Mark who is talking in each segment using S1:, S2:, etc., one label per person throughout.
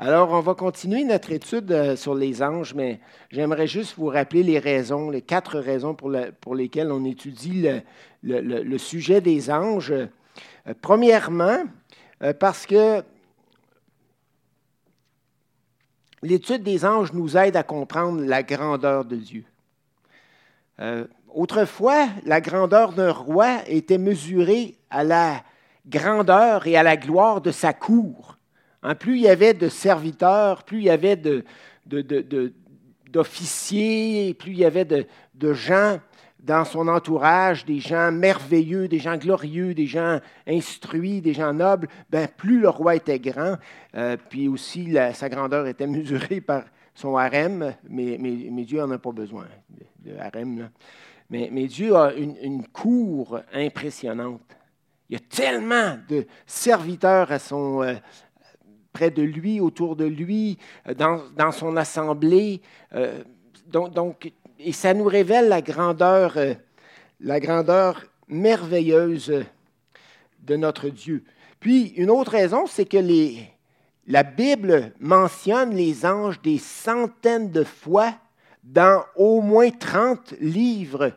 S1: Alors, on va continuer notre étude euh, sur les anges, mais j'aimerais juste vous rappeler les raisons, les quatre raisons pour, lesquelles on étudie le, sujet des anges. Euh, premièrement, euh, parce que l'étude des anges nous aide à comprendre la grandeur de Dieu. autrefois, la grandeur d'un roi était mesurée à la grandeur et à la gloire de sa cour. Hein, plus il y avait de serviteurs, plus il y avait d'officiers, plus il y avait de, gens dans son entourage, des gens merveilleux, des gens glorieux, des gens instruits, des gens nobles, ben, plus le roi était grand, euh, puis aussi sa grandeur était mesurée par son harem, mais, Dieu n'en a pas besoin de, harem. Mais, Dieu a une, cour impressionnante. Il y a tellement de serviteurs à son, euh, de lui, autour de lui, euh, dans, son assemblée. Euh, donc, et ça nous révèle la grandeur, euh, la grandeur merveilleuse de notre Dieu. Puis, une autre raison, c'est que les, la Bible mentionne les anges des centaines de fois dans au moins 30 livres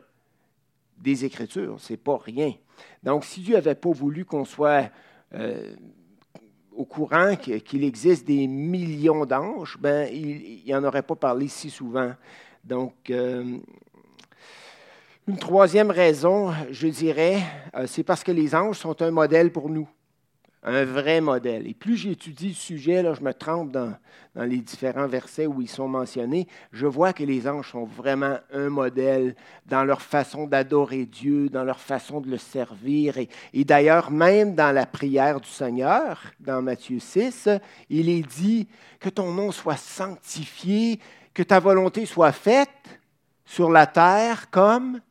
S1: des Écritures. Ce n'est pas rien. Donc, si Dieu n'avait pas voulu qu'on soit au courant qu'il existe des millions d'anges, ben, il n'en aurait pas parlé si souvent. Donc, euh, une troisième raison, je dirais, euh, c'est parce que les anges sont un modèle pour nous un vrai modèle. Et plus j'étudie le sujet, là, je me trompe dans, les différents versets où ils sont mentionnés, je vois que les anges sont vraiment un modèle dans leur façon d'adorer Dieu, dans leur façon de le servir. Et, et d'ailleurs, même dans la prière du Seigneur, dans Matthieu 6, il est dit que ton nom soit sanctifié, que ta volonté soit faite sur la terre comme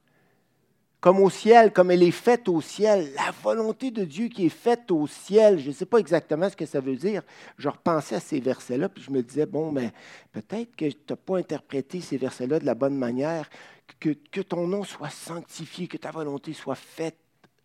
S1: comme au ciel, comme elle est faite au ciel, la volonté de Dieu qui est faite au ciel. Je ne sais pas exactement ce que ça veut dire. Je repensais à ces versets-là, puis je me disais, bon, mais peut-être que tu n'as pas interprété ces versets-là de la bonne manière, que, que ton nom soit sanctifié, que ta volonté soit faite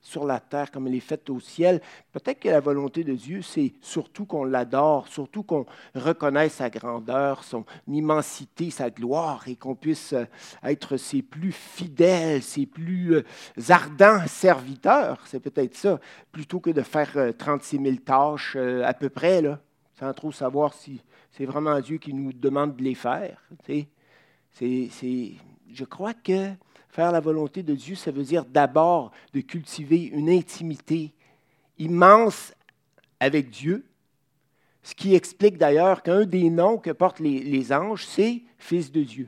S1: sur la terre comme elle est faite au ciel. Peut-être que la volonté de Dieu, c'est surtout qu'on l'adore, surtout qu'on reconnaisse sa grandeur, son immensité, sa gloire, et qu'on puisse euh, être ses plus fidèles, ses plus euh, ardents serviteurs. C'est peut-être ça, plutôt que de faire 36 euh, 000 tâches à peu près, sans trop savoir si c'est vraiment Dieu qui nous demande de les faire. C'est, je crois que Faire la volonté de Dieu, ça veut dire d'abord de cultiver une intimité immense avec Dieu, ce qui explique d'ailleurs qu'un des noms que portent les, anges, c'est Fils de Dieu.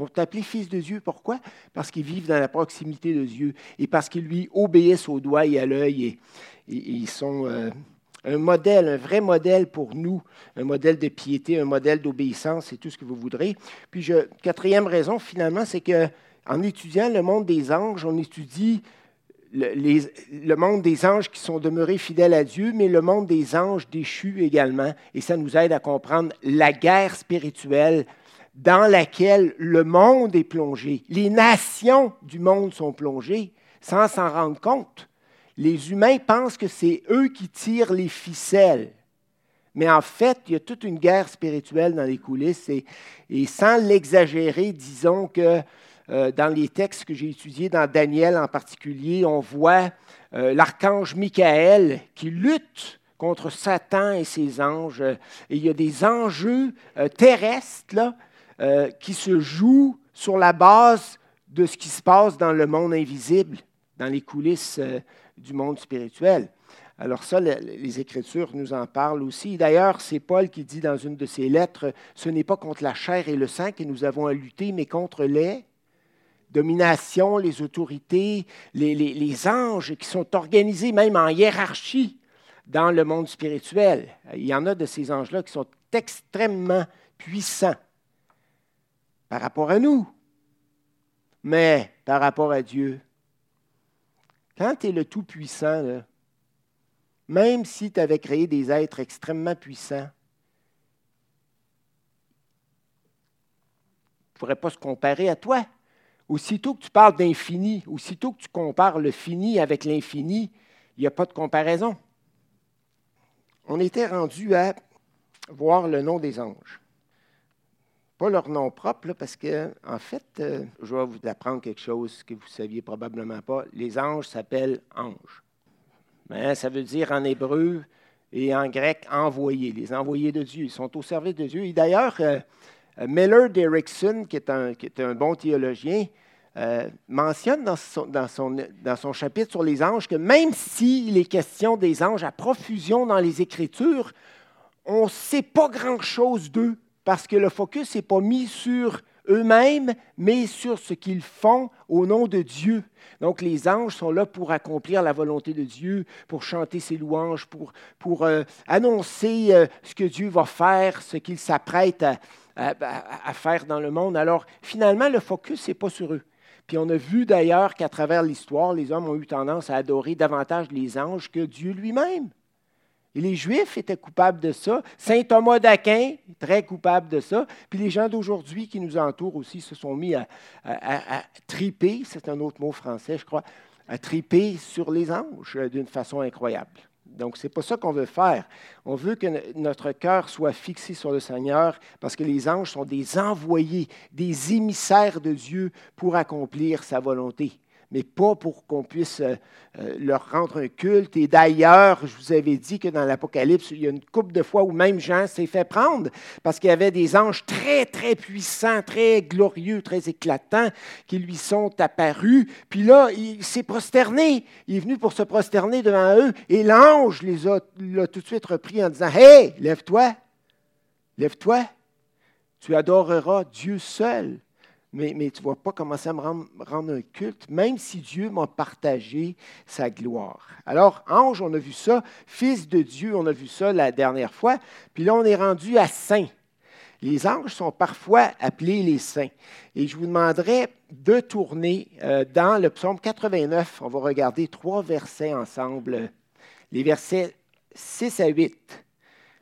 S1: Ils sont Fils de Dieu. Pourquoi? Parce qu'ils vivent dans la proximité de Dieu et parce qu'ils lui obéissent au doigt et à l'œil et, ils sont euh, un modèle, un vrai modèle pour nous, un modèle de piété, un modèle d'obéissance, c'est tout ce que vous voudrez. Puis, je, quatrième raison, finalement, c'est que en étudiant le monde des anges, on étudie le, monde des anges qui sont demeurés fidèles à Dieu, mais le monde des anges déchus également. Et ça nous aide à comprendre la guerre spirituelle dans laquelle le monde est plongé. Les nations du monde sont plongées sans s'en rendre compte. Les humains pensent que c'est eux qui tirent les ficelles. Mais en fait, il y a toute une guerre spirituelle dans les coulisses. Et, sans l'exagérer, disons que euh, dans les textes que j'ai étudiés, dans Daniel en particulier, on voit euh, l'archange Michael qui lutte contre Satan et ses anges. Et il y a des enjeux euh, terrestres là, qui se jouent sur la base de ce qui se passe dans le monde invisible, dans les coulisses du monde spirituel. Alors ça, les Écritures nous en parlent aussi. D'ailleurs, c'est Paul qui dit dans une de ses lettres, ce n'est pas contre la chair et le sang que nous avons à lutter, mais contre les domination, les autorités, les, anges qui sont organisés même en hiérarchie dans le monde spirituel. Il y en a de ces anges-là qui sont extrêmement puissants par rapport à nous, mais par rapport à Dieu. Quand tu es le Tout-Puissant, même si tu avais créé des êtres extrêmement puissants, ne pourraient pas se comparer à toi. Aussitôt que tu parles d'infini, aussitôt que tu compares le fini avec l'infini, il n'y a pas de comparaison. On était rendu à voir le nom des anges. Pas leur nom propre, parce que, en fait, euh, je vais vous apprendre quelque chose que vous ne saviez probablement pas. Les anges s'appellent anges. Mais ça veut dire en hébreu et en grec envoyés, les envoyés de Dieu. Ils sont au service de Dieu. Et d'ailleurs, euh, Miller Derrickson, qui est, un, qui est un bon théologien, mentionne dans son, dans, son, dans son, chapitre sur les anges que même s'il est question des anges à profusion dans les Écritures, on ne sait pas grand-chose d'eux parce que le focus n'est pas mis sur eux-mêmes, mais sur ce qu'ils font au nom de Dieu. Donc les anges sont là pour accomplir la volonté de Dieu, pour chanter ses louanges, pour, pour euh, annoncer euh, ce que Dieu va faire, ce qu'il s'apprête à, à, faire dans le monde. Alors finalement, le focus n'est pas sur eux. Puis on a vu d'ailleurs qu'à travers l'histoire, les hommes ont eu tendance à adorer davantage les anges que Dieu lui-même. Et les Juifs étaient coupables de ça. Saint Thomas d'Aquin, très coupable de ça. Puis les gens d'aujourd'hui qui nous entourent aussi se sont mis à, triper, c'est un autre mot français, je crois, à triper sur les anges d'une façon incroyable. Donc, ce n'est pas ça qu'on veut faire. On veut que notre cœur soit fixé sur le Seigneur parce que les anges sont des envoyés, des émissaires de Dieu pour accomplir sa volonté mais pas pour qu'on puisse euh, euh, leur rendre un culte. Et d'ailleurs, je vous avais dit que dans l'Apocalypse, il y a une couple de fois où même Jean s'est fait prendre parce qu'il y avait des anges très, très puissants, très glorieux, très éclatants qui lui sont apparus. Puis là, il s'est prosterné. Il est venu pour se prosterner devant eux et l'ange les a, l'a tout de suite repris en disant Hé, lève-toi, lève-toi, tu adoreras Dieu seul mais, tu ne vas pas commencer à me rendre, un culte, même si Dieu m'a partagé sa gloire. Alors, ange, on a vu ça. Fils de Dieu, on a vu ça la dernière fois. Puis là, on est rendu à saint. Les anges sont parfois appelés les saints. Et je vous demanderai de tourner euh, dans le psaume 89. On va regarder trois versets ensemble. Les versets 6 à 8.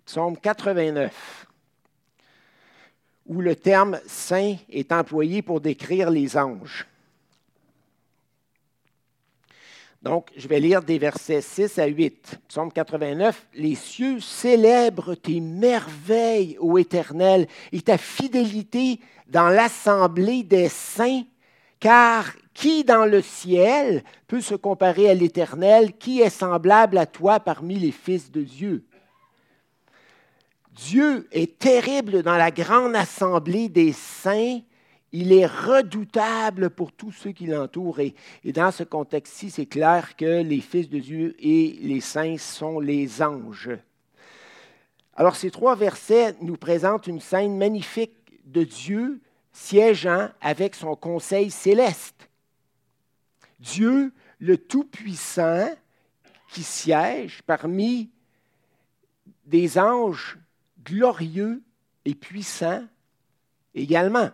S1: Psaume 89 où le terme saint est employé pour décrire les anges. Donc, je vais lire des versets 6 à 8. Psaume 89. Les cieux célèbrent tes merveilles, ô Éternel, et ta fidélité dans l'assemblée des saints, car qui dans le ciel peut se comparer à l'Éternel? Qui est semblable à toi parmi les fils de Dieu? Dieu est terrible dans la grande assemblée des saints. Il est redoutable pour tous ceux qui l'entourent. Et, dans ce contexte-ci, c'est clair que les fils de Dieu et les saints sont les anges. Alors ces trois versets nous présentent une scène magnifique de Dieu siégeant avec son conseil céleste. Dieu, le Tout-Puissant, qui siège parmi des anges glorieux et puissant également.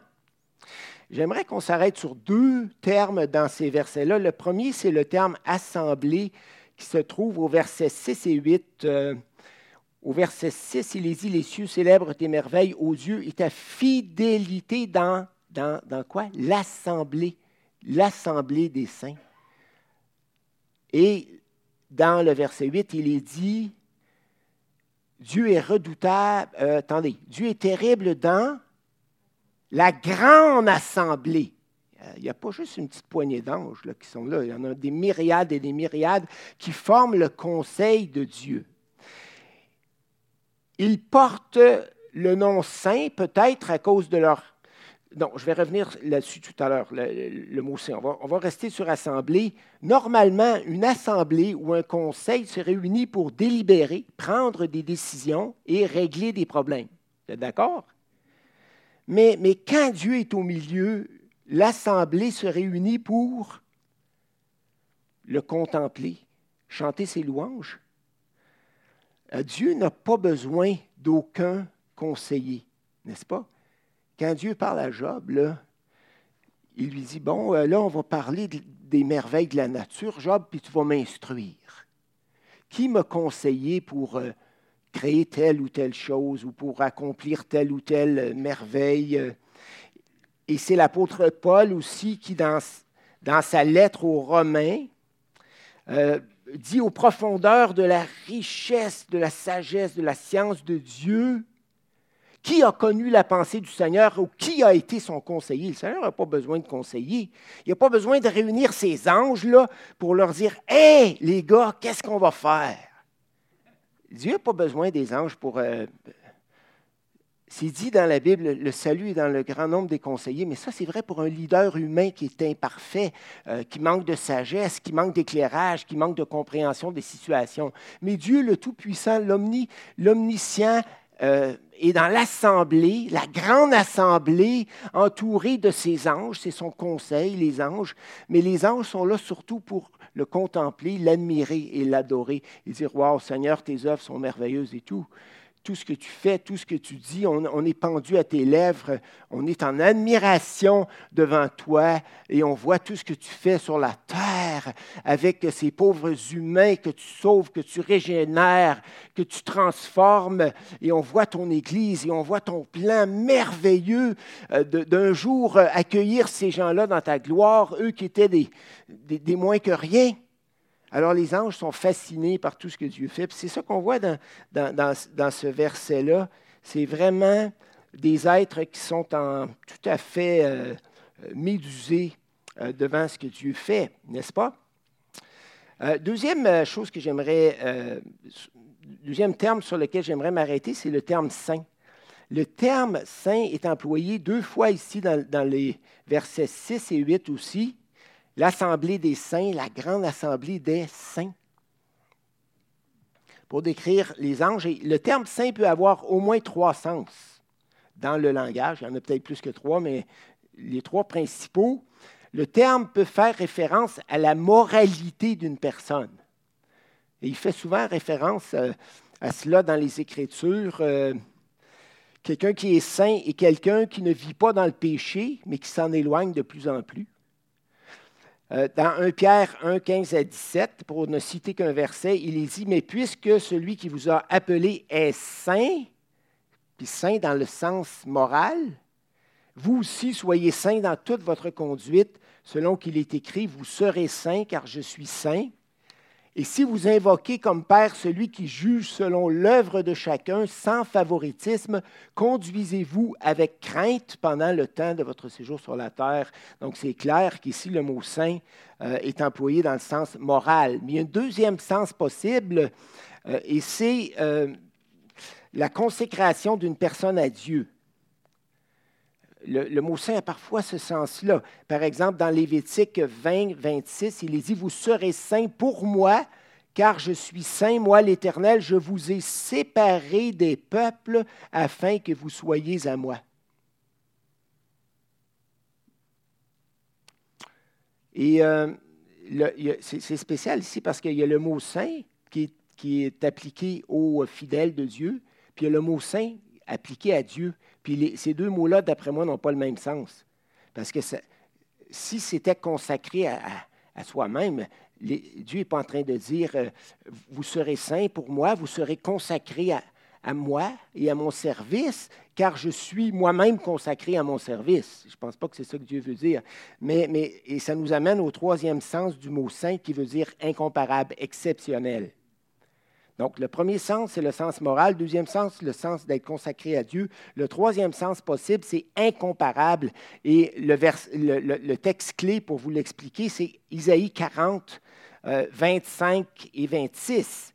S1: J'aimerais qu'on s'arrête sur deux termes dans ces versets-là. Le premier, c'est le terme assemblée qui se trouve au verset 6 et 8. Euh, au verset 6, il est dit Les cieux célèbrent tes merveilles aux yeux et ta fidélité dans, dans, dans quoi? L'assemblée, l'assemblée des saints. Et dans le verset 8, il est dit Dieu est redoutable, euh, attendez, Dieu est terrible dans la grande assemblée. Euh, il n'y a pas juste une petite poignée d'anges qui sont là, il y en a des myriades et des myriades qui forment le conseil de Dieu. Ils portent le nom saint peut-être à cause de leur non, je vais revenir là-dessus tout à l'heure, le, mot c'est. On va, rester sur assemblée. Normalement, une assemblée ou un conseil se réunit pour délibérer, prendre des décisions et régler des problèmes. Vous êtes d'accord? Mais, mais quand Dieu est au milieu, l'assemblée se réunit pour le contempler, chanter ses louanges. Euh, Dieu n'a pas besoin d'aucun conseiller, n'est-ce pas? Quand Dieu parle à Job, il lui dit, bon, euh, là, on va parler des merveilles de la nature, Job, puis tu vas m'instruire. Qui m'a conseillé pour euh, créer telle ou telle chose ou pour accomplir telle ou telle euh, merveille? Et c'est l'apôtre Paul aussi qui, dans, dans, sa lettre aux Romains, dit aux profondeurs de la richesse, de la sagesse, de la science de Dieu, Qui a connu la pensée du Seigneur ou qui a été son conseiller? Le Seigneur n'a pas besoin de conseiller. Il n'a pas besoin de réunir ces anges-là pour leur dire Hé, les gars, qu'est-ce qu'on va faire? Dieu n'a pas besoin des anges pour. Euh, c'est dit dans la Bible, le salut est dans le grand nombre des conseillers, mais ça c'est vrai pour un leader humain qui est imparfait, euh, qui manque de sagesse, qui manque d'éclairage, qui manque de compréhension des situations. Mais Dieu, le Tout-Puissant, l'Omniscient, euh, est dans l'assemblée, la grande assemblée, entourée de ses anges, c'est son conseil, les anges, mais les anges sont là surtout pour le contempler, l'admirer et l'adorer. Et dire, Waouh, Seigneur, tes œuvres sont merveilleuses et tout tout ce que tu fais, tout ce que tu dis, on, est pendu à tes lèvres, on est en admiration devant toi et on voit tout ce que tu fais sur la terre avec ces pauvres humains que tu sauves, que tu régénères, que tu transformes et on voit ton Église et on voit ton plan merveilleux euh, d'un jour euh, accueillir ces gens-là dans ta gloire, eux qui étaient des moins que rien. Alors les anges sont fascinés par tout ce que Dieu fait. C'est ça qu'on voit dans, ce verset-là. C'est vraiment des êtres qui sont en, tout à fait euh, médusés euh, devant ce que Dieu fait, n'est-ce pas? Euh, deuxième chose que j'aimerais, deuxième terme sur lequel j'aimerais m'arrêter, c'est le terme saint. Le terme saint est employé deux fois ici dans, dans les versets 6 et 8 aussi l'assemblée des saints, la grande assemblée des saints. Pour décrire les anges, le terme saint peut avoir au moins trois sens dans le langage. Il y en a peut-être plus que trois, mais les trois principaux. Le terme peut faire référence à la moralité d'une personne. Et il fait souvent référence euh, à, cela dans les Écritures. Euh, quelqu'un qui est saint est quelqu'un qui ne vit pas dans le péché, mais qui s'en éloigne de plus en plus. Euh, dans 1 Pierre 1, 15 à 17, pour ne citer qu'un verset, il est dit, mais puisque celui qui vous a appelé est saint, puis saint dans le sens moral, vous aussi soyez saints dans toute votre conduite, selon qu'il est écrit, vous serez saints car je suis saint. Et si vous invoquez comme Père celui qui juge selon l'œuvre de chacun, sans favoritisme, conduisez-vous avec crainte pendant le temps de votre séjour sur la terre. Donc c'est clair qu'ici le mot saint euh, est employé dans le sens moral. Mais il y a un deuxième sens possible, euh, et c'est euh, la consécration d'une personne à Dieu le, mot saint a parfois ce sens-là. Par exemple, dans Lévitique 20, 26, il est dit, Vous serez saints pour moi, car je suis saint, moi l'Éternel, je vous ai séparés des peuples afin que vous soyez à moi. Et euh, c'est spécial ici parce qu'il y a le mot saint qui qui est appliqué aux fidèles de Dieu, puis il y a le mot saint appliqué à Dieu. Puis ces deux mots-là, d'après moi, n'ont pas le même sens. Parce que si c'était consacré à, soi-même, Dieu n'est pas en train de dire, euh, vous serez saint pour moi, vous serez consacré à, moi et à mon service, car je suis moi-même consacré à mon service. Je ne pense pas que c'est ça que Dieu veut dire. Mais, mais, et ça nous amène au troisième sens du mot saint qui veut dire incomparable, exceptionnel. Donc, le premier sens, c'est le sens moral. Deuxième sens, le sens d'être consacré à Dieu. Le troisième sens possible, c'est incomparable. Et le, texte clé pour vous l'expliquer, c'est Isaïe 40, 25 euh, et 26.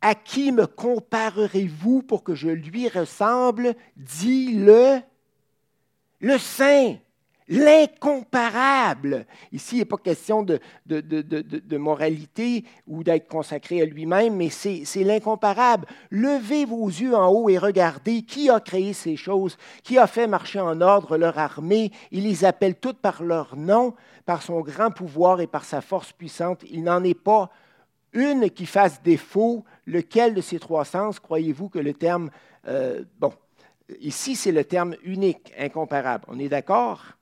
S1: À qui me comparerez-vous pour que je lui ressemble dit le, le Saint l'incomparable. Ici, il n'est pas question de, moralité ou d'être consacré à lui-même, mais c'est l'incomparable. Levez vos yeux en haut et regardez qui a créé ces choses, qui a fait marcher en ordre leur armée. Il les appelle toutes par leur nom, par son grand pouvoir et par sa force puissante. Il n'en est pas une qui fasse défaut. Lequel de ces trois sens croyez-vous que le terme... Euh, bon, ici, c'est le terme unique, incomparable. On est d'accord?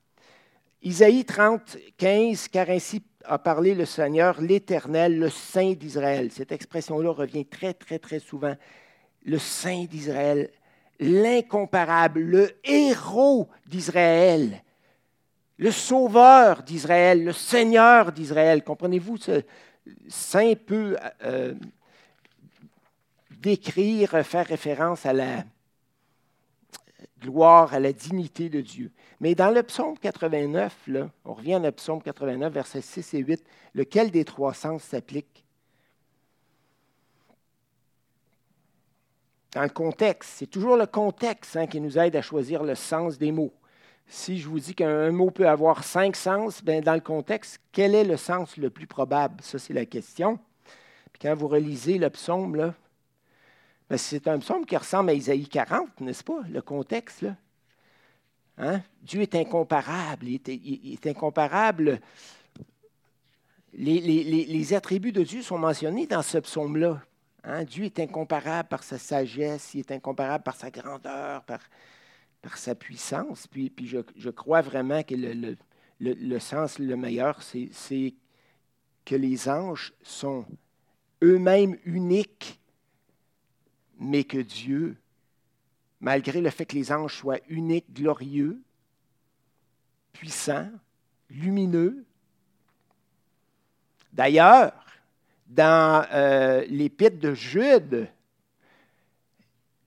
S1: Isaïe 30, 15, car ainsi a parlé le Seigneur, l'Éternel, le Saint d'Israël. Cette expression-là revient très, très, très souvent. Le Saint d'Israël, l'incomparable, le héros d'Israël, le Sauveur d'Israël, le Seigneur d'Israël. Comprenez-vous, ce Saint peut euh, décrire, faire référence à la, gloire à la dignité de Dieu. Mais dans le psaume 89, là, on revient le psaume 89, versets 6 et 8, lequel des trois sens s'applique? Dans le contexte, c'est toujours le contexte hein, qui nous aide à choisir le sens des mots. Si je vous dis qu'un mot peut avoir cinq sens, bien, dans le contexte, quel est le sens le plus probable? Ça, c'est la question. Puis quand vous relisez le psaume, là, c'est un psaume qui ressemble à Isaïe 40, n'est-ce pas, le contexte? Là? Hein? Dieu est incomparable. Il est, incomparable. Les, attributs de Dieu sont mentionnés dans ce psaume-là. Hein? Dieu est incomparable par sa sagesse, il est incomparable par sa grandeur, par, sa puissance. Puis, je, crois vraiment que le sens le meilleur, c'est que les anges sont eux-mêmes uniques, mais que Dieu, malgré le fait que les anges soient uniques, glorieux, puissants, lumineux, d'ailleurs, dans euh, l'épître de Jude,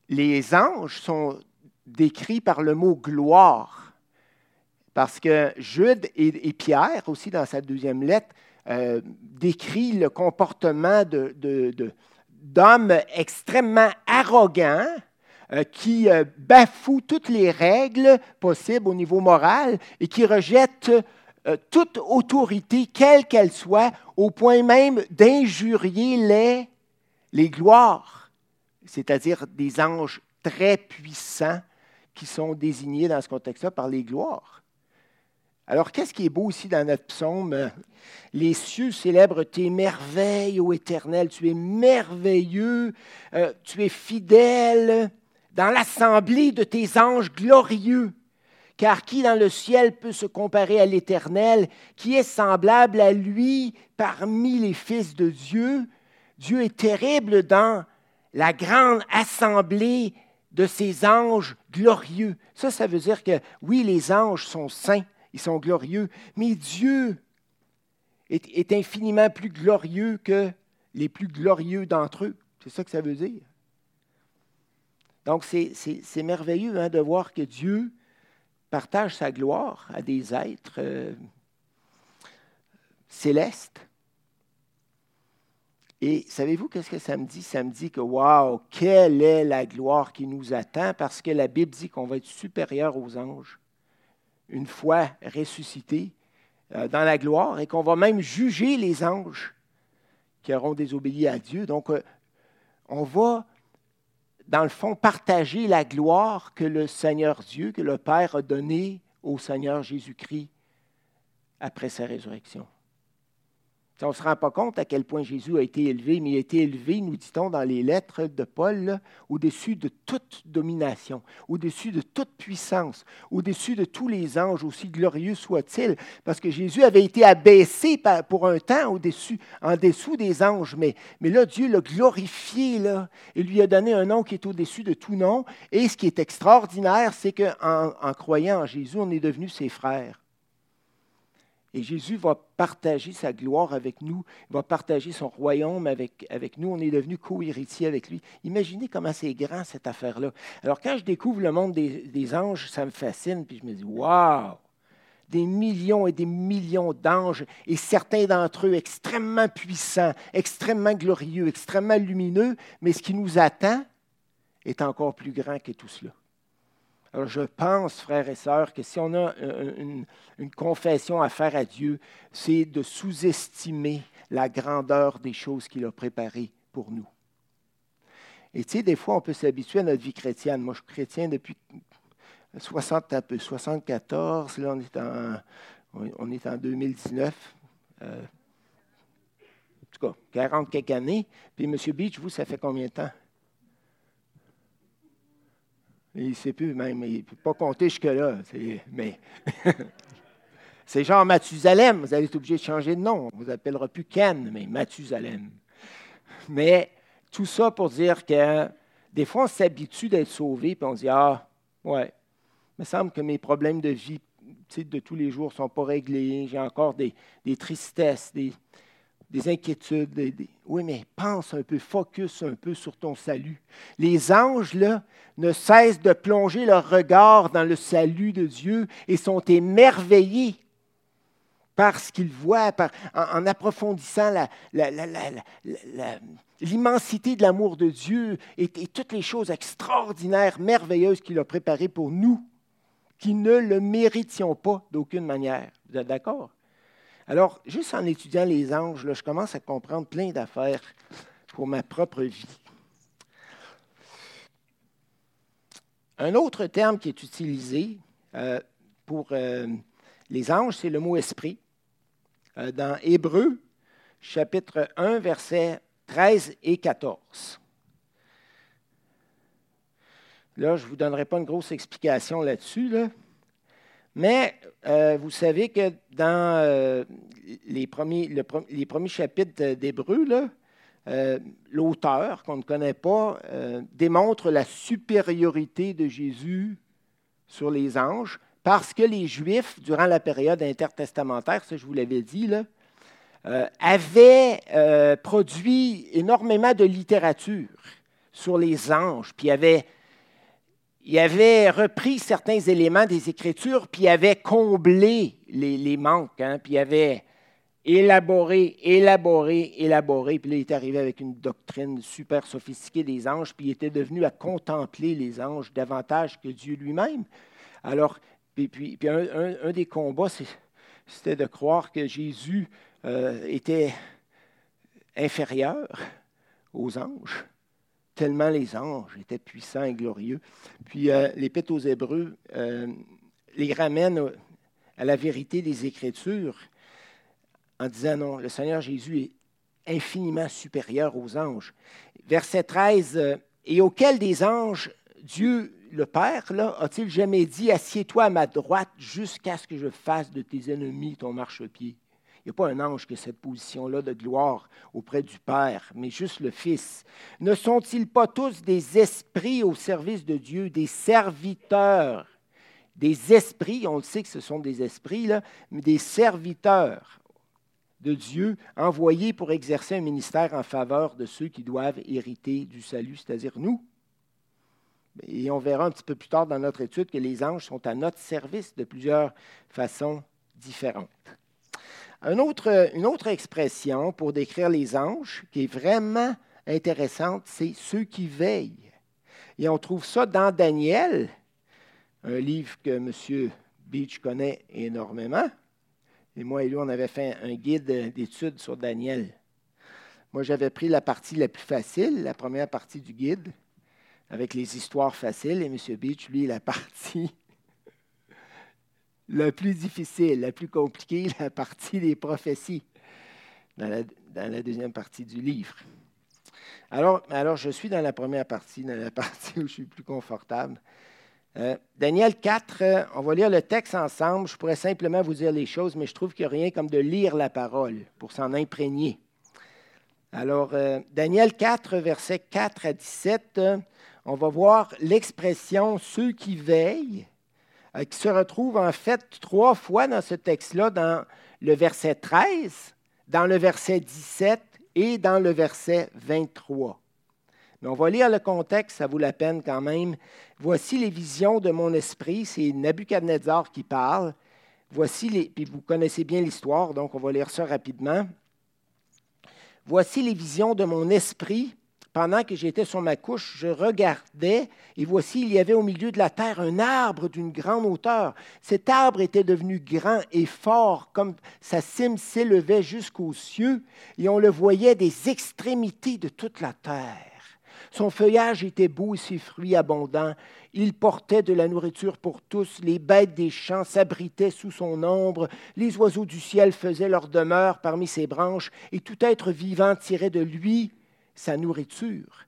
S1: les anges sont décrits par le mot gloire. Parce que Jude et, Pierre, aussi dans sa deuxième lettre, euh, décrit le comportement d'hommes extrêmement arrogants euh, qui bafouent toutes les règles possibles au niveau moral et qui rejettent euh, toute autorité, quelle qu'elle soit, au point même d'injurier les, les gloires, c'est-à-dire des anges très puissants qui sont désignés dans ce contexte-là par les gloires. Alors, qu'est-ce qui est beau aussi dans notre psaume? Les cieux célèbrent tes merveilles, ô Éternel. Tu es merveilleux, euh, tu es fidèle dans l'assemblée de tes anges glorieux. Car qui dans le ciel peut se comparer à l'Éternel, qui est semblable à lui parmi les fils de Dieu? Dieu est terrible dans la grande assemblée de ses anges glorieux. Ça, ça veut dire que oui, les anges sont saints, ils sont glorieux, mais Dieu est, infiniment plus glorieux que les plus glorieux d'entre eux. C'est ça que ça veut dire. Donc, c'est merveilleux hein, de voir que Dieu partage sa gloire à des êtres euh, célestes. Et savez-vous qu'est-ce que ça me dit? Ça me dit que, waouh, quelle est la gloire qui nous attend parce que la Bible dit qu'on va être supérieur aux anges une fois ressuscités euh, dans la gloire et qu'on va même juger les anges qui auront désobéi à Dieu. Donc, euh, on va dans le fond, partager la gloire que le Seigneur Dieu, que le Père a donnée au Seigneur Jésus-Christ après sa résurrection. On ne se rend pas compte à quel point Jésus a été élevé, mais il a été élevé, nous dit-on dans les lettres de Paul, au-dessus de toute domination, au-dessus de toute puissance, au-dessus de tous les anges, aussi glorieux soient-ils, parce que Jésus avait été abaissé pour un temps au-dessus, en dessous des anges, mais, mais là, Dieu l'a glorifié, et lui a donné un nom qui est au-dessus de tout nom. Et ce qui est extraordinaire, c'est qu'en en croyant en Jésus, on est devenus ses frères. Et Jésus va partager sa gloire avec nous, va partager son royaume avec, nous. On est devenu co-héritiers avec lui. Imaginez comment c'est grand cette affaire-là. Alors quand je découvre le monde des, anges, ça me fascine, puis je me dis, waouh! Des millions et des millions d'anges, et certains d'entre eux extrêmement puissants, extrêmement glorieux, extrêmement lumineux, mais ce qui nous attend est encore plus grand que tout cela. Je pense, frères et sœurs, que si on a une, confession à faire à Dieu, c'est de sous-estimer la grandeur des choses qu'il a préparées pour nous. Et tu sais, des fois, on peut s'habituer à notre vie chrétienne. Moi, je suis chrétien depuis 60, un peu, 74. Là, on est en, on est en 2019. Euh, en tout cas, 40 quelques années. Puis, M. Beach, vous, ça fait combien de temps? Il ne sait plus même, il ne peut pas compter jusque-là. Mais c'est genre Mathusalem, vous allez être obligé de changer de nom. On ne vous appellera plus Ken, mais Mathusalem. Mais tout ça pour dire que des fois, on s'habitue d'être sauvé, puis on dit Ah, ouais, il me semble que mes problèmes de vie de tous les jours ne sont pas réglés, j'ai encore des, des tristesses. Des... des inquiétudes. Oui, mais pense un peu, focus un peu sur ton salut. Les anges, là, ne cessent de plonger leur regard dans le salut de Dieu et sont émerveillés par ce qu'ils voient, en, approfondissant l'immensité de l'amour de Dieu et, et toutes les choses extraordinaires, merveilleuses qu'il a préparées pour nous, qui ne le méritions pas d'aucune manière. Vous êtes d'accord? Alors, juste en étudiant les anges, je commence à comprendre plein d'affaires pour ma propre vie. Un autre terme qui est utilisé euh, pour euh, les anges, c'est le mot esprit. Euh, dans Hébreu, chapitre 1, versets 13 et 14. Là, je ne vous donnerai pas une grosse explication là-dessus, là. Mais euh, vous savez que dans euh, les, premiers, chapitres d'Hébreu, euh, l'auteur, qu'on ne connaît pas, démontre la supériorité de Jésus sur les anges parce que les Juifs, durant la période intertestamentaire, ça je vous l'avais dit, là, avaient produit énormément de littérature sur les anges, puis avaient il avait repris certains éléments des Écritures, puis il avait comblé les, manques, hein, puis il avait élaboré, élaboré, élaboré, puis il est arrivé avec une doctrine super sophistiquée des anges, puis il était devenu à contempler les anges davantage que Dieu lui-même. Alors, puis, puis, un, des combats, c'était de croire que Jésus euh, était inférieur aux anges tellement les anges étaient puissants et glorieux. Puis euh, l'Épître aux Hébreux euh, les ramène à la vérité des Écritures en disant non, le Seigneur Jésus est infiniment supérieur aux anges. Verset 13, euh, et auquel des anges Dieu le Père a-t-il jamais dit, assieds-toi à ma droite jusqu'à ce que je fasse de tes ennemis ton marchepied? N'y a pas un ange qui a cette position-là de gloire auprès du Père, mais juste le Fils. Ne sont-ils pas tous des esprits au service de Dieu, des serviteurs, des esprits, on le sait que ce sont des esprits, mais des serviteurs de Dieu envoyés pour exercer un ministère en faveur de ceux qui doivent hériter du salut, c'est-à-dire nous. Et on verra un petit peu plus tard dans notre étude que les anges sont à notre service de plusieurs façons différentes une autre expression pour décrire les anges qui est vraiment intéressante, c'est ceux qui veillent. Et on trouve ça dans Daniel, un livre que M. Beach connaît énormément. Et moi et lui, on avait fait un guide d'études sur Daniel. Moi, j'avais pris la partie la plus facile, la première partie du guide, avec les histoires faciles, et M. Beach, lui, la partie la plus difficile, la plus compliquée, la partie des prophéties, dans la, deuxième partie du livre. Alors, je suis dans la première partie, dans la partie où je suis plus confortable. Euh, Daniel 4, euh, on va lire le texte ensemble. Je pourrais simplement vous dire les choses, mais je trouve qu'il n'y a rien comme de lire la parole pour s'en imprégner. Alors, euh, Daniel 4, versets 4 à 17, on va voir l'expression ceux qui veillent qui se retrouve en fait trois fois dans ce texte-là, dans le verset 13, dans le verset 17 et dans le verset 23. Mais on va lire le contexte, ça vaut la peine quand même. Voici les visions de mon esprit, c'est Nabucodonosor qui parle. Voici les, puis vous connaissez bien l'histoire, donc on va lire ça rapidement. Voici les visions de mon esprit pendant que j'étais sur ma couche, je regardais, et voici, il y avait au milieu de la terre un arbre d'une grande hauteur. Cet arbre était devenu grand et fort, comme sa cime s'élevait jusqu'aux cieux, et on le voyait des extrémités de toute la terre. Son feuillage était beau et ses fruits abondants. Il portait de la nourriture pour tous. Les bêtes des champs s'abritaient sous son ombre. Les oiseaux du ciel faisaient leur demeure parmi ses branches. Et tout être vivant tirait de lui sa nourriture.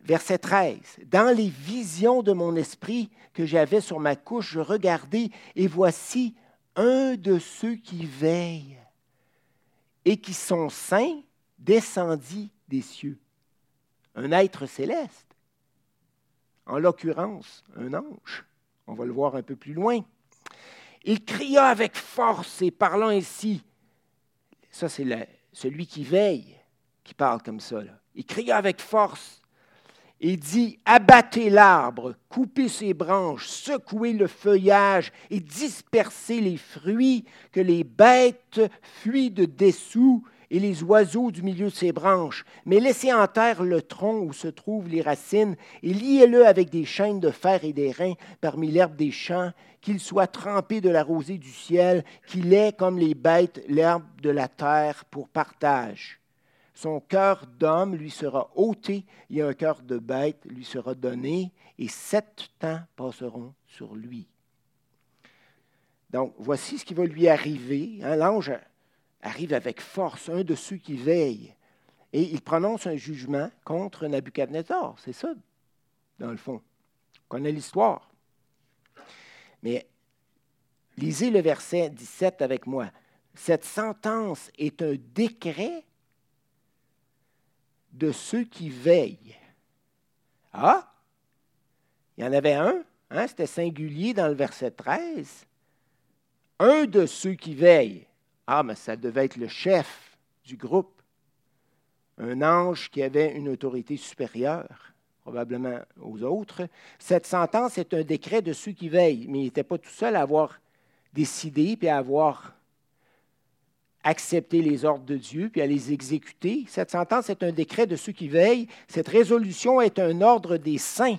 S1: Verset 13. Dans les visions de mon esprit que j'avais sur ma couche, je regardais et voici un de ceux qui veillent et qui sont saints descendit des cieux. Un être céleste. En l'occurrence, un ange. On va le voir un peu plus loin. Il cria avec force et parlant ainsi. Ça, c'est celui qui veille, qui parle comme ça. Il crie avec force et dit, abattez l'arbre, coupez ses branches, secouez le feuillage et dispersez les fruits, que les bêtes fuient de dessous et les oiseaux du milieu de ses branches. Mais laissez en terre le tronc où se trouvent les racines et liez-le avec des chaînes de fer et des reins parmi l'herbe des champs, qu'il soit trempé de la rosée du ciel, qu'il ait comme les bêtes l'herbe de la terre pour partage. Son cœur d'homme lui sera ôté et un cœur de bête lui sera donné, et sept temps passeront sur lui. Donc, voici ce qui va lui arriver. Hein, l'ange arrive avec force, un de ceux qui veillent, et il prononce un jugement contre Nabucodonosor. C'est ça, dans le fond. On connaît l'histoire. Mais lisez le verset 17 avec moi. Cette sentence est un décret de ceux qui veillent. Ah, il y en avait un, hein, c'était singulier dans le verset 13. Un de ceux qui veillent. Ah, mais ça devait être le chef du groupe. Un ange qui avait une autorité supérieure, probablement aux autres. Cette sentence est un décret de ceux qui veillent, mais il n'était pas tout seul à avoir décidé et à avoir accepter les ordres de Dieu puis à les exécuter. Cette sentence est un décret de ceux qui veillent. Cette résolution est un ordre des saints,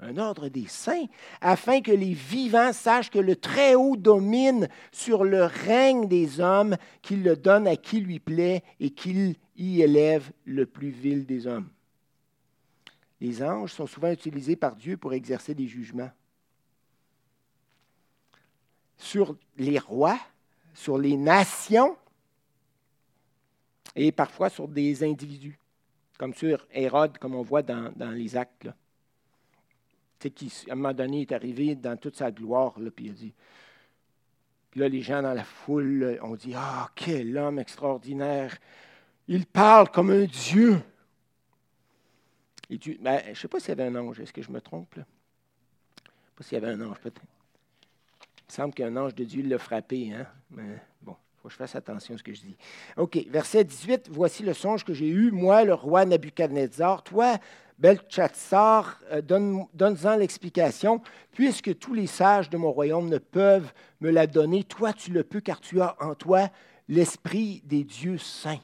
S1: un ordre des saints, afin que les vivants sachent que le Très-Haut domine sur le règne des hommes, qu'il le donne à qui lui plaît et qu'il y élève le plus vil des hommes. Les anges sont souvent utilisés par Dieu pour exercer des jugements sur les rois, sur les nations et parfois sur des individus, comme sur Hérode, comme on voit dans, les actes. Sais, qui, à un moment donné, est arrivé dans toute sa gloire, là, puis il a dit. Puis là, les gens dans la foule ont dit Ah, quel homme extraordinaire! Il parle comme un Dieu, ben, je ne sais pas s'il y avait un ange, est-ce que je me trompe? Là? Je ne sais pas s'il y avait un ange, peut-être. Il me semble qu'un ange de Dieu l'a frappé, hein? Mais bon faut que je fasse attention à ce que je dis. OK, verset 18. Voici le songe que j'ai eu, moi, le roi Nabucodonosor. Toi, Belchatsar, euh, donne-en l'explication. Puisque tous les sages de mon royaume ne peuvent me la donner, toi, tu le peux, car tu as en toi l'esprit des dieux saints.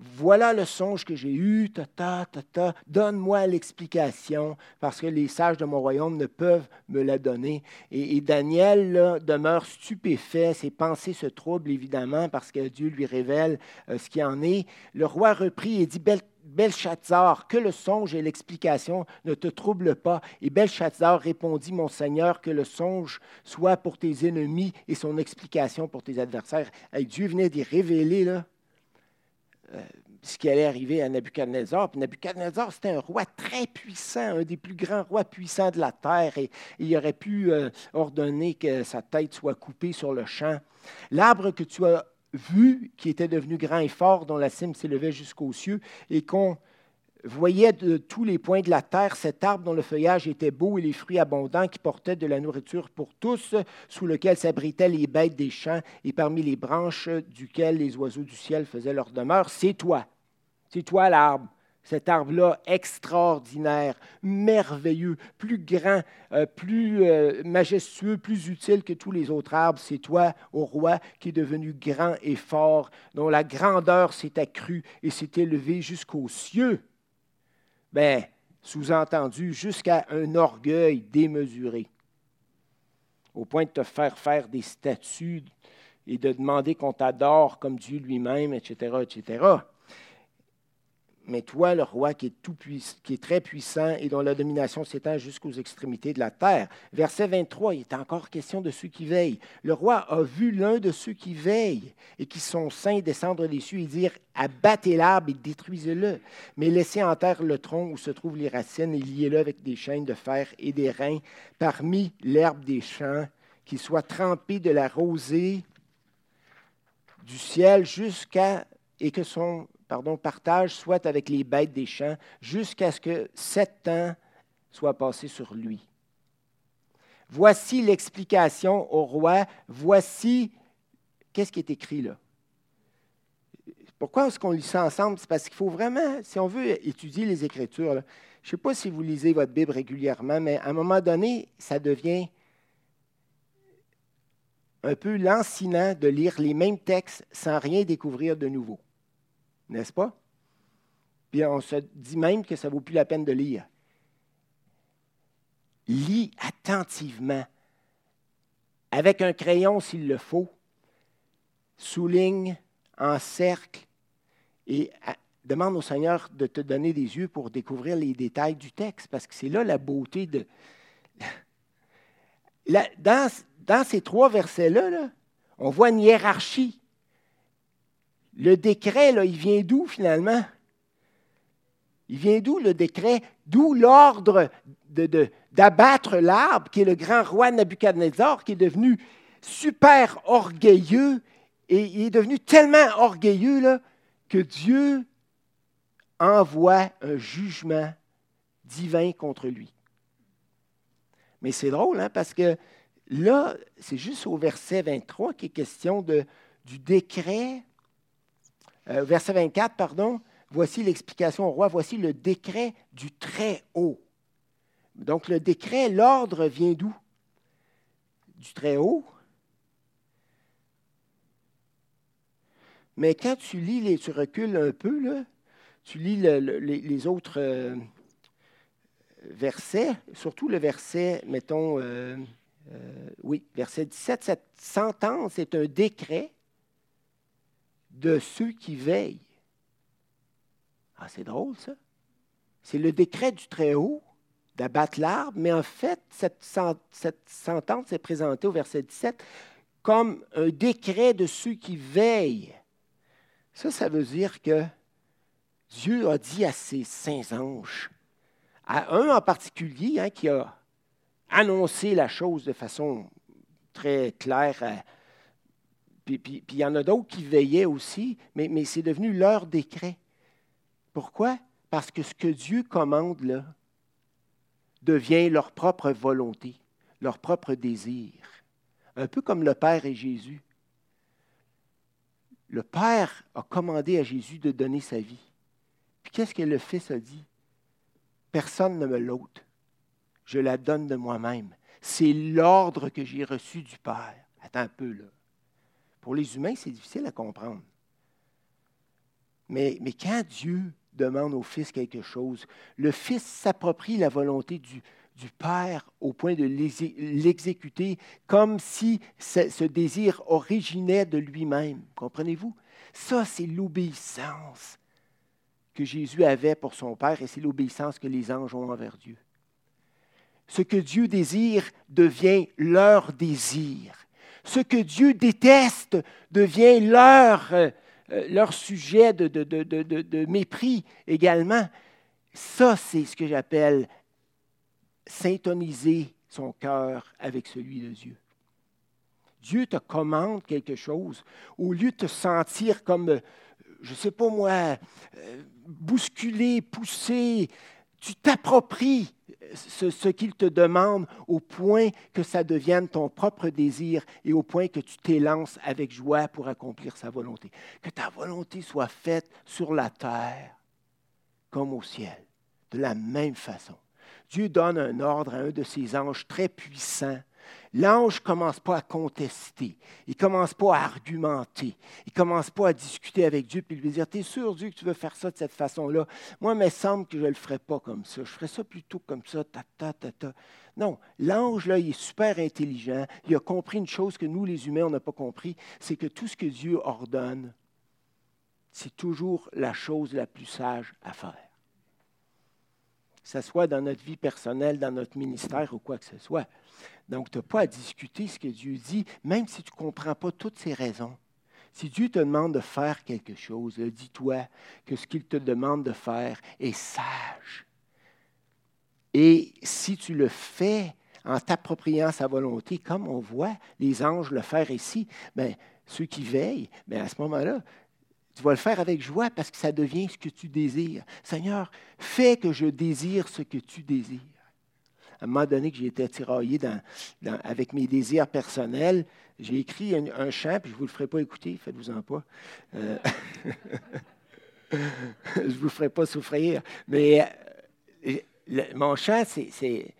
S1: Voilà le songe que j'ai eu, ta, ta, ta, ta. donne-moi l'explication, parce que les sages de mon royaume ne peuvent me la donner. Et, Daniel demeure stupéfait, ses pensées se troublent évidemment, parce que Dieu lui révèle euh, ce qui en est. Le roi reprit et dit, Belshazzar, que le songe et l'explication ne te troublent pas. Et Belshazzar répondit, Mon Seigneur, que le songe soit pour tes ennemis et son explication pour tes adversaires. Et Dieu venait d'y révéler, là, ce qui allait arriver à Nabucodonosor. Nabucodonosor, c'était un roi très puissant, un des plus grands rois puissants de la terre, et, il aurait pu euh, ordonner que sa tête soit coupée sur le champ. L'arbre que tu as vu, qui était devenu grand et fort, dont la cime s'élevait jusqu'aux cieux, et qu'on voyait de tous les points de la terre cet arbre dont le feuillage était beau et les fruits abondants qui portaient de la nourriture pour tous, sous lequel s'abritaient les bêtes des champs et parmi les branches duquel les oiseaux du ciel faisaient leur demeure. C'est toi. C'est toi l'arbre. Cet arbre-là, extraordinaire, merveilleux, plus grand, euh, plus euh, majestueux, plus utile que tous les autres arbres, c'est toi, ô roi, qui est devenu grand et fort, dont la grandeur s'est accrue et s'est élevée jusqu'aux cieux ben, sous-entendu, jusqu'à un orgueil démesuré, au point de te faire faire des statues et de demander qu'on t'adore comme Dieu lui-même, etc., etc mais toi, le roi qui est, très puissant et dont la domination s'étend jusqu'aux extrémités de la terre. Verset 23, il est encore question de ceux qui veillent. Le roi a vu l'un de ceux qui veillent et qui sont saints descendre des cieux et dire Abattez l'arbre et détruisez-le, mais laissez en terre le tronc où se trouvent les racines et liez-le avec des chaînes de fer et des reins parmi l'herbe des champs, qui soit trempé de la rosée du ciel jusqu'à et que son pardon, partage soit avec les bêtes des champs, jusqu'à ce que sept ans soient passés sur lui. Voici l'explication au roi. Voici, qu'est-ce qui est écrit là? Pourquoi est-ce qu'on lit ça ensemble? C'est parce qu'il faut vraiment, si on veut étudier les Écritures, je ne sais pas si vous lisez votre Bible régulièrement, mais à un moment donné, ça devient un peu lancinant de lire les mêmes textes sans rien découvrir de nouveau. N'est-ce pas? Puis on se dit même que ça ne vaut plus la peine de lire. Lis attentivement, avec un crayon s'il le faut, souligne, encercle et demande au Seigneur de te donner des yeux pour découvrir les détails du texte, parce que c'est là la beauté de... dans, dans ces trois versets-là, on voit une hiérarchie. Le décret, il vient d'où finalement? Il vient d'où le décret? D'où l'ordre d'abattre l'arbre, qui est le grand roi Nabucodonosor, qui est devenu super orgueilleux, et il est devenu tellement orgueilleux que Dieu envoie un jugement divin contre lui. Mais c'est drôle, hein, parce que Là, c'est juste au verset 23 qui est question du décret. Euh, verset 24, pardon. Voici l'explication au roi. Voici le décret du Très-Haut. Donc, le décret, l'ordre vient d'où? Du Très-Haut. Mais quand tu lis, les, tu recules un peu, là, tu lis les, autres euh, versets, surtout le verset, mettons, euh, oui, verset 17, cette sentence est un décret de ceux qui veillent. Ah, c'est drôle, ça. C'est le décret du Très-Haut d'abattre l'arbre, mais en fait, cette, sentence est présentée au verset 17 comme un décret de ceux qui veillent. Ça, ça veut dire que Dieu a dit à ses saints anges, à un en particulier hein, qui a annoncer la chose de façon très claire. Euh, puis, il y en a d'autres qui veillaient aussi, mais, mais c'est devenu leur décret. Pourquoi? Parce que ce que Dieu commande là devient leur propre volonté, leur propre désir. Un peu comme le Père et Jésus. Le Père a commandé à Jésus de donner sa vie. Puis qu'est-ce que le Fils a dit? Personne ne me l'ôte je la donne de moi-même. C'est l'ordre que j'ai reçu du Père. Attends un peu, là. Pour les humains, c'est difficile à comprendre. Mais, quand Dieu demande au Fils quelque chose, le Fils s'approprie la volonté du Père au point de l'exécuter comme si ce désir originait de lui-même. Comprenez-vous? Ça, c'est l'obéissance que Jésus avait pour son Père et c'est l'obéissance que les anges ont envers Dieu ce que Dieu désire devient leur désir. Ce que Dieu déteste devient leur, euh, leur sujet de, mépris également. Ça, c'est ce que j'appelle syntoniser son cœur avec celui de Dieu. Dieu te commande quelque chose, au lieu de te sentir comme, je ne sais pas moi, euh, bousculé, poussé, tu t'appropries ce, qu'il te demande au point que ça devienne ton propre désir et au point que tu t'élances avec joie pour accomplir sa volonté. Que ta volonté soit faite sur la terre comme au ciel, de la même façon. Dieu donne un ordre à un de ses anges très puissants L'ange ne commence pas à contester, il ne commence pas à argumenter, il ne commence pas à discuter avec Dieu puis lui dire Tu es sûr, Dieu, que tu veux faire ça de cette façon-là? Moi, il me semble que je ne le ferais pas comme ça, je ferais ça plutôt comme ça, ta, ta, ta, ta. Non, l'ange, là, il est super intelligent, il a compris une chose que nous, les humains, on n'a pas compris. C'est que tout ce que Dieu ordonne, c'est toujours la chose la plus sage à faire. Que ce soit dans notre vie personnelle, dans notre ministère ou quoi que ce soit. Donc, tu n'as pas à discuter ce que Dieu dit, même si tu ne comprends pas toutes ses raisons. Si Dieu te demande de faire quelque chose, dis-toi que ce qu'il te demande de faire est sage. Et si tu le fais en t'appropriant sa volonté, comme on voit les anges le faire ici, bien, ceux qui veillent, bien, à ce moment-là, tu vas le faire avec joie parce que ça devient ce que tu désires. Seigneur, fais que je désire ce que tu désires. un moment donné que j'étais tiraillé avec mes désirs personnels, j'ai écrit un, chant, puis je ne vous le ferai pas écouter, faites-vous-en pas. Euh, je ne vous ferai pas souffrir. Mais euh, mon chant, c'est,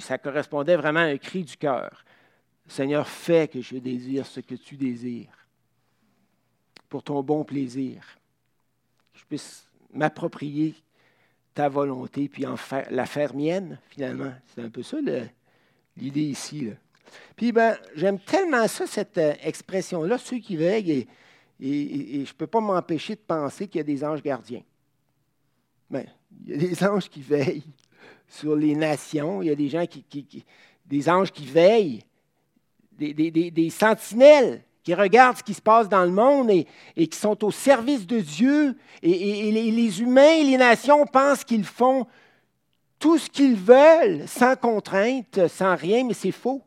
S1: ça correspondait vraiment à un cri du cœur. Seigneur, fais que je désire ce que tu désires, pour ton bon plaisir. Que je puisse m'approprier ta volonté, puis en faire, la faire mienne, finalement. C'est un peu ça l'idée ici. Puis, ben, j'aime tellement ça, cette euh, expression-là, ceux qui veillent, et, je ne peux pas m'empêcher de penser qu'il y a des anges gardiens. Ben, il y a des anges qui veillent sur les nations, il y a des gens qui, des anges qui veillent, des, des, sentinelles qui regardent ce qui se passe dans le monde et, qui sont au service de Dieu. Et, les, humains et les nations pensent qu'ils font tout ce qu'ils veulent sans contrainte, sans rien, mais c'est faux.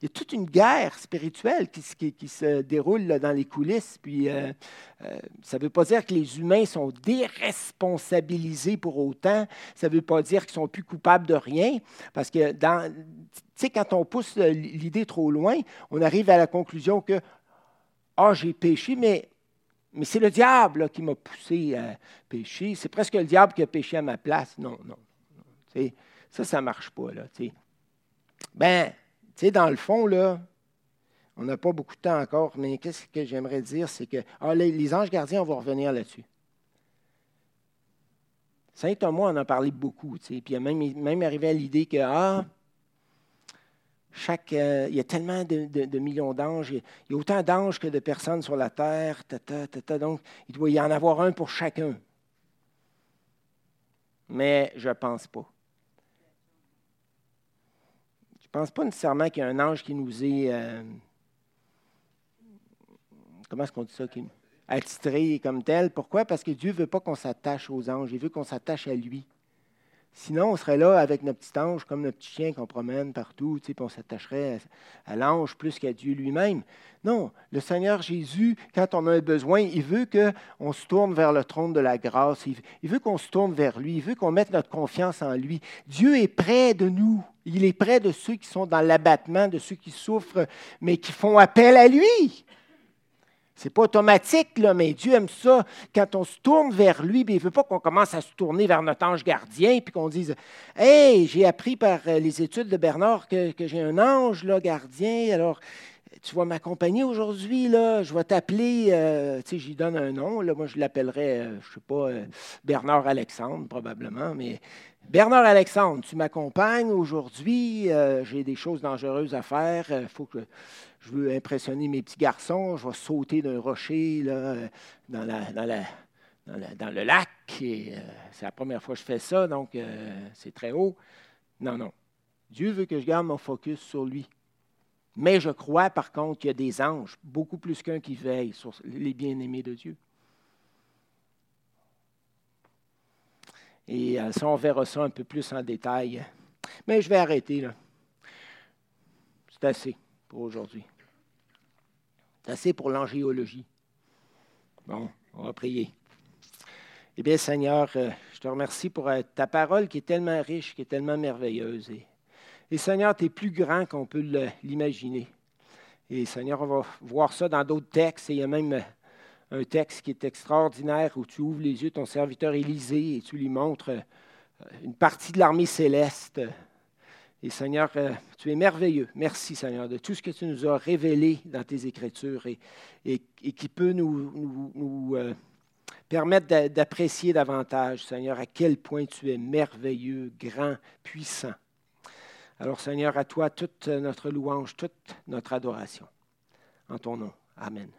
S1: Il y a toute une guerre spirituelle qui, se déroule dans les coulisses. Puis, euh, euh, ça ne veut pas dire que les humains sont déresponsabilisés pour autant. Ça ne veut pas dire qu'ils sont plus coupables de rien. Parce que, quand on pousse l'idée trop loin, on arrive à la conclusion que, ah, j'ai péché, mais, mais c'est le diable qui m'a poussé à pécher. C'est presque le diable qui a péché à ma place. Non, non. ça, ça ne marche pas. Là, ben, dans le fond, là, on n'a pas beaucoup de temps encore, mais qu'est-ce que j'aimerais dire, c'est que ah, les, anges gardiens, on va revenir là-dessus. Saint Thomas en a parlé beaucoup, tu puis il a même, même arrivé à l'idée que, ah, chaque, euh, il y a tellement de, millions d'anges, il, y a autant d'anges que de personnes sur la terre, donc il doit y en avoir un pour chacun. Mais je ne pense pas. Je ne pense pas nécessairement qu'il y a un ange qui nous est. Euh, comment est-ce qu'on dit ça? Qui, attitré comme tel. Pourquoi? Parce que Dieu ne veut pas qu'on s'attache aux anges, il veut qu'on s'attache à lui. Sinon, on serait là avec notre petit ange, comme notre petit chien qu'on promène partout, puis on s'attacherait à, l'ange plus qu'à Dieu lui-même. Non, le Seigneur Jésus, quand on a un besoin, il veut qu'on se tourne vers le trône de la grâce. Il veut qu'on se tourne vers lui. Il veut qu'on mette notre confiance en lui. Dieu est près de nous. Il est près de ceux qui sont dans l'abattement, de ceux qui souffrent, mais qui font appel à lui. C'est pas automatique, là, mais Dieu aime ça. Quand on se tourne vers lui, il ne veut pas qu'on commence à se tourner vers notre ange gardien, puis qu'on dise Hey, j'ai appris par euh, les études de Bernard que, j'ai un ange là, gardien, alors tu vas m'accompagner aujourd'hui, là, je vais t'appeler, euh, tu sais, j'y donne un nom, là, moi je l'appellerais, euh, je ne sais pas, Bernard Alexandre probablement, mais Bernard Alexandre, tu m'accompagnes aujourd'hui, j'ai des choses dangereuses à faire, il faut que je veux impressionner mes petits garçons, je vais sauter d'un rocher dans, le lac. Euh, c'est la première fois que je fais ça, donc euh, c'est très haut. Non, non. Dieu veut que je garde mon focus sur lui. Mais je crois, par contre, qu'il y a des anges, beaucoup plus qu'un qui veille sur les bien-aimés de Dieu. Et euh, ça, on verra ça un peu plus en détail. Mais je vais arrêter là. C'est assez pour aujourd'hui. Assez pour l'angéologie. Bon, on va prier. Eh bien, Seigneur, euh, je te remercie pour euh, ta parole qui est tellement riche, qui est tellement merveilleuse. Et, Seigneur, tu es plus grand qu'on peut l'imaginer. Et Seigneur, on va voir ça dans d'autres textes. Et il y a même euh, un texte qui est extraordinaire où tu ouvres les yeux de ton serviteur Élisée et tu lui montres une partie de l'armée céleste et Seigneur, euh, tu es merveilleux. Merci Seigneur de tout ce que tu nous as révélé dans tes Écritures et, qui peut nous, euh, permettre d'apprécier davantage, Seigneur, à quel point tu es merveilleux, grand, puissant. Alors Seigneur, à toi toute notre louange, toute notre adoration. En ton nom. Amen.